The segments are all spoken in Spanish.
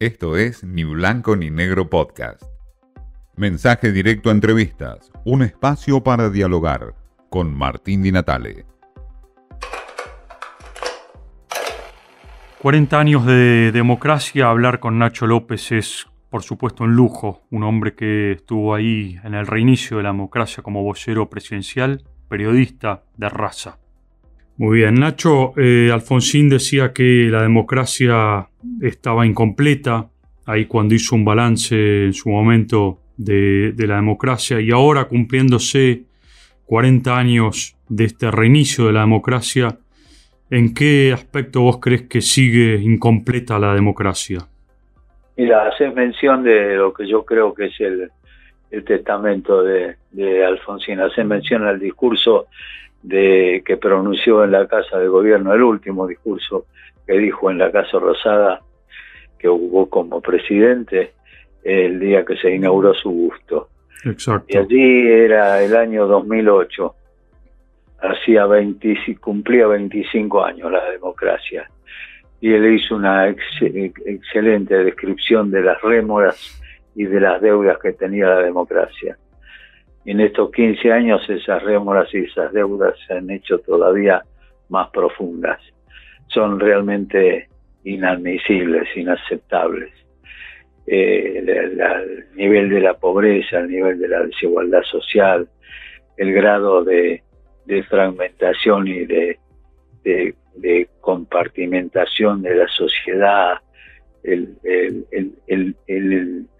Esto es Ni Blanco ni Negro Podcast. Mensaje directo a entrevistas, un espacio para dialogar con Martín Di Natale. 40 años de democracia, hablar con Nacho López es por supuesto un lujo, un hombre que estuvo ahí en el reinicio de la democracia como vocero presidencial, periodista de raza. Muy bien, Nacho, eh, Alfonsín decía que la democracia estaba incompleta, ahí cuando hizo un balance en su momento de, la democracia y ahora cumpliéndose 40 años de este reinicio de la democracia, ¿en qué aspecto vos crees que sigue incompleta la democracia? Mira, haces mención de lo que yo creo que es el, testamento de, de Alfonsín, haces mención al discurso de que pronunció en la Casa de Gobierno, el último discurso que dijo en la Casa Rosada, que hubo como presidente el día que se inauguró su gusto. Exacto. Y allí era el año 2008, hacía 20, cumplía 25 años la democracia. Y él hizo una excelente descripción de las rémoras y de las deudas que tenía la democracia. En estos 15 años esas rémoras y esas deudas se han hecho todavía más profundas. Son realmente inadmisibles, inaceptables. Eh, el, nivel de la pobreza, el nivel de la desigualdad social, el grado de, fragmentación y de, compartimentación de la sociedad,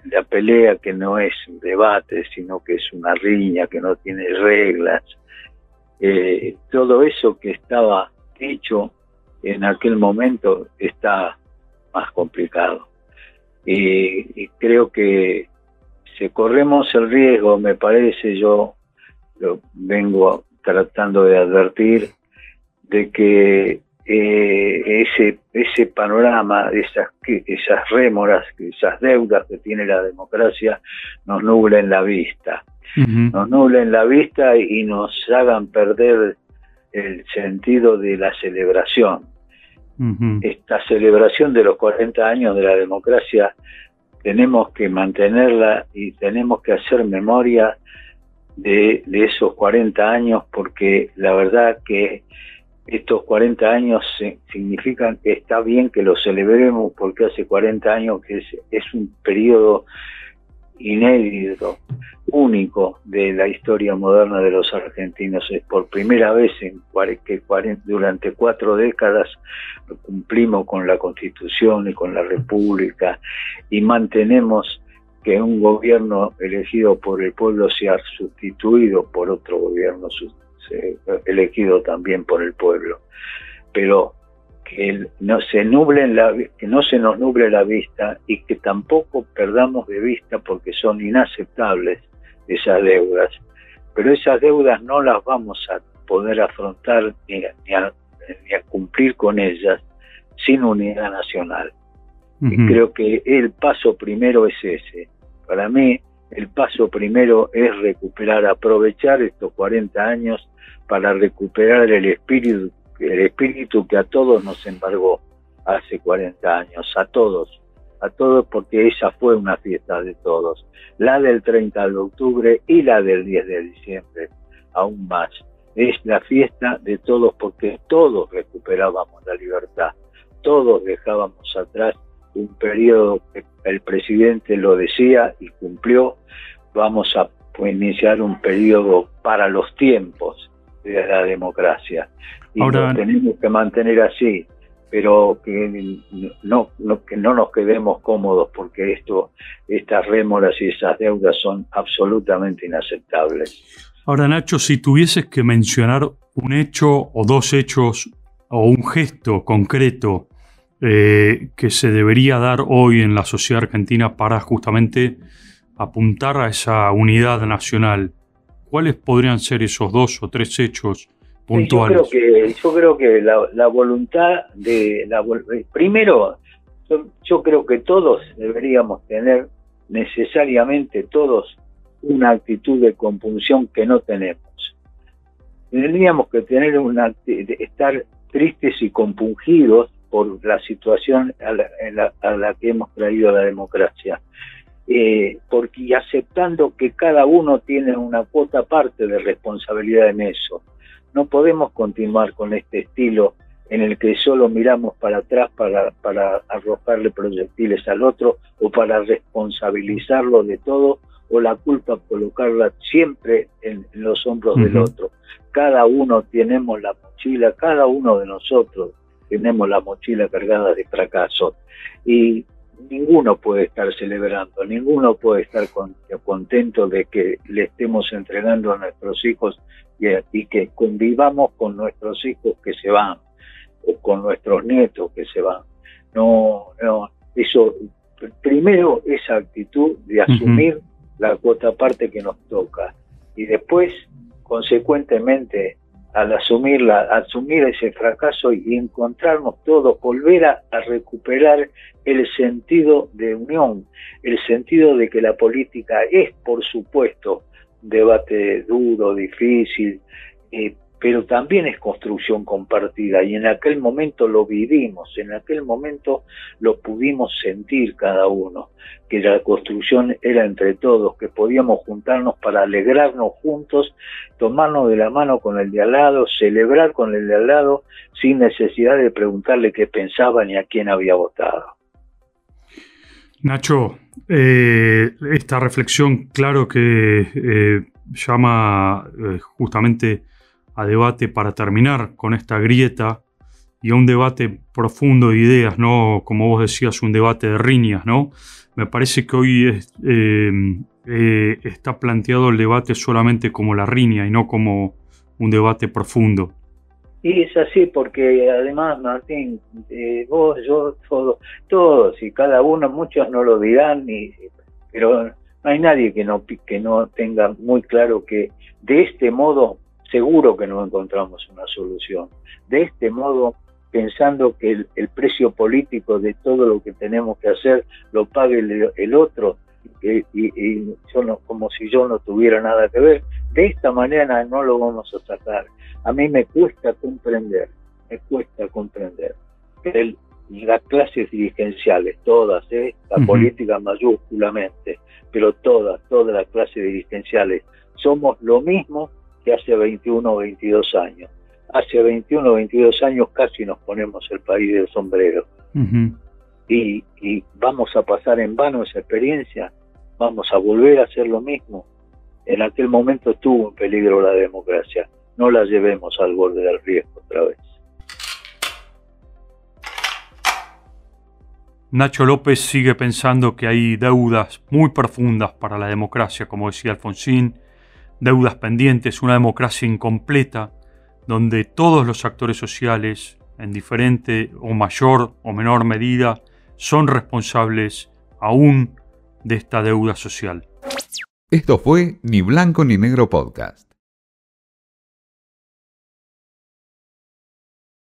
la pelea que no es un debate, sino que es una riña, que no tiene reglas, eh, todo eso que estaba dicho en aquel momento está más complicado. Y, creo que si corremos el riesgo, me parece, yo lo vengo tratando de advertir, de que eh, ese, ese panorama, esas, esas rémoras, esas deudas que tiene la democracia, nos nublen la vista. Nos nublen la vista y nos hagan perder el sentido de la celebración. Esta celebración de los 40 años de la democracia tenemos que mantenerla y tenemos que hacer memoria de, esos 40 años porque la verdad que estos 40 años significan que está bien que los celebremos porque hace 40 años que es, un periodo inédito, único de la historia moderna de los argentinos. Es por primera vez en que durante cuatro décadas cumplimos con la Constitución y con la República y mantenemos que un gobierno elegido por el pueblo sea sustituido por otro gobierno elegido también por el pueblo. Pero que no se nuble la, que no se nos nuble la vista y que tampoco perdamos de vista porque son inaceptables esas deudas. Pero esas deudas no las vamos a poder afrontar ni, a, cumplir con ellas sin unidad nacional. Y creo que el paso primero es ese. Para mí, el paso primero es recuperar, aprovechar estos 40 años para recuperar el espíritu el espíritu que a todos nos embargó hace 40 años, a todos, a todos porque esa fue una fiesta de todos, la del 30 de octubre y la del 10 de diciembre, aún más. Es la fiesta de todos porque todos recuperábamos la libertad, todos dejábamos atrás un periodo que el presidente lo decía y cumplió, vamos a iniciar un periodo para los tiempos de la democracia y lo tenemos que mantener así, pero que no, que no nos quedemos cómodos porque esto, estas rémoras y esas deudas son absolutamente inaceptables. Ahora, Nacho, si tuvieses que mencionar un hecho o dos hechos o un gesto concreto eh, que se debería dar hoy en la sociedad argentina para justamente apuntar a esa unidad nacional, ¿cuáles podrían ser esos dos o tres hechos yo creo que, yo creo que la, voluntad de la primero, yo, creo que todos deberíamos tener necesariamente todos una actitud de compunción que no tenemos. Tendríamos que tener una estar tristes y compungidos por la situación a la, que hemos traído la democracia. Eh, porque y aceptando que cada uno tiene una cuota parte de responsabilidad en eso. No podemos continuar con este estilo en el que solo miramos para atrás para, para arrojarle proyectiles al otro o para responsabilizarlo de todo o la culpa colocarla siempre en, los hombros del otro. Cada uno tenemos la mochila, cada uno de nosotros tenemos la mochila cargada de fracasos y ninguno puede estar celebrando, ninguno puede estar contento de que le estemos entregando a nuestros hijos y, y que convivamos con nuestros hijos que se van o con nuestros nietos que se van. No, no, eso, primero esa actitud de asumir la cuota parte que nos toca y después, consecuentemente, al asumirla, asumir ese fracaso y encontrarnos todos, volver a, recuperar el sentido de unión, el sentido de que la política es, por supuesto, debate duro, difícil, eh, pero también es construcción compartida y en aquel momento lo vivimos, en aquel momento lo pudimos sentir cada uno, que la construcción era entre todos, que podíamos juntarnos para alegrarnos juntos, tomarnos de la mano con el de al lado, celebrar con el de al lado sin necesidad de preguntarle qué pensaba ni a quién había votado. Nacho, eh, esta reflexión, claro que eh, llama eh, justamente a debate para terminar con esta grieta y a un debate profundo de ideas, ¿no? Como vos decías, un debate de riñas, ¿no? Me parece que hoy eh, eh, está planteado el debate solamente como la riña y no como un debate profundo. Y es así porque además, Martín, eh, vos, yo, todos, todos y cada uno, muchos no lo dirán, pero no hay nadie que no, que no tenga muy claro que de este modo seguro que no encontramos una solución. De este modo, pensando que el, precio político de todo lo que tenemos que hacer lo pague el, otro, y, yo no, como si yo no tuviera nada que ver, de esta manera no lo vamos a sacar. A mí me cuesta comprender, me cuesta comprender que las clases dirigenciales, todas, ¿eh? la política mayúsculamente, pero todas, todas las clases dirigenciales, somos lo mismo que hace 21 o 22 años. Hace 21 o 22 años casi nos ponemos el país del sombrero. y, y vamos a pasar en vano esa experiencia, vamos a volver a hacer lo mismo. En aquel momento estuvo en peligro la democracia. No la llevemos al borde del riesgo otra vez. Nacho López sigue pensando que hay deudas muy profundas para la democracia, como decía Alfonsín, deudas pendientes, una democracia incompleta, donde todos los actores sociales, en diferente o mayor o menor medida, son responsables aún de esta deuda social. Esto fue Ni Blanco ni Negro Podcast.